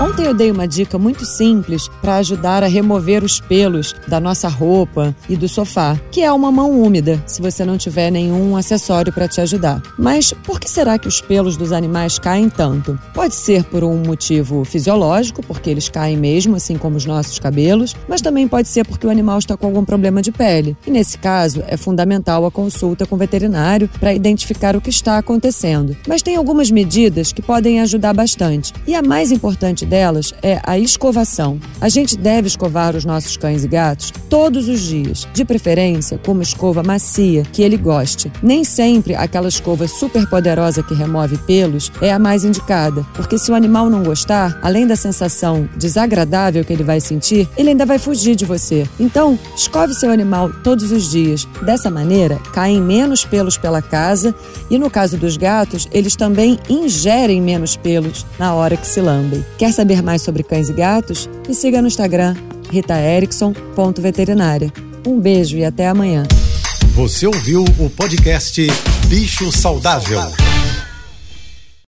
Ontem eu dei uma dica muito simples para ajudar a remover os pelos da nossa roupa e do sofá, que é uma mão úmida, se você não tiver nenhum acessório para te ajudar. Mas por que será que os pelos dos animais caem tanto? Pode ser por um motivo fisiológico, porque eles caem mesmo, assim como os nossos cabelos, mas também pode ser porque o animal está com algum problema de pele. E nesse caso, é fundamental a consulta com o veterinário para identificar o que está acontecendo. Mas tem algumas medidas que podem ajudar bastante. E a mais importante delas é a escovação. A gente deve escovar os nossos cães e gatos todos os dias, de preferência com uma escova macia que ele goste. Nem sempre aquela escova super poderosa que remove pelos é a mais indicada, porque se o animal não gostar, além da sensação desagradável que ele vai sentir, ele ainda vai fugir de você. Então, escove seu animal todos os dias. Dessa maneira, caem menos pelos pela casa e no caso dos gatos, eles também ingerem menos pelos na hora que se lambem. Quer saber mais sobre cães e gatos? Me siga no Instagram, ritaerickson.veterinária. Um beijo e até amanhã. Você ouviu o podcast Bicho Saudável.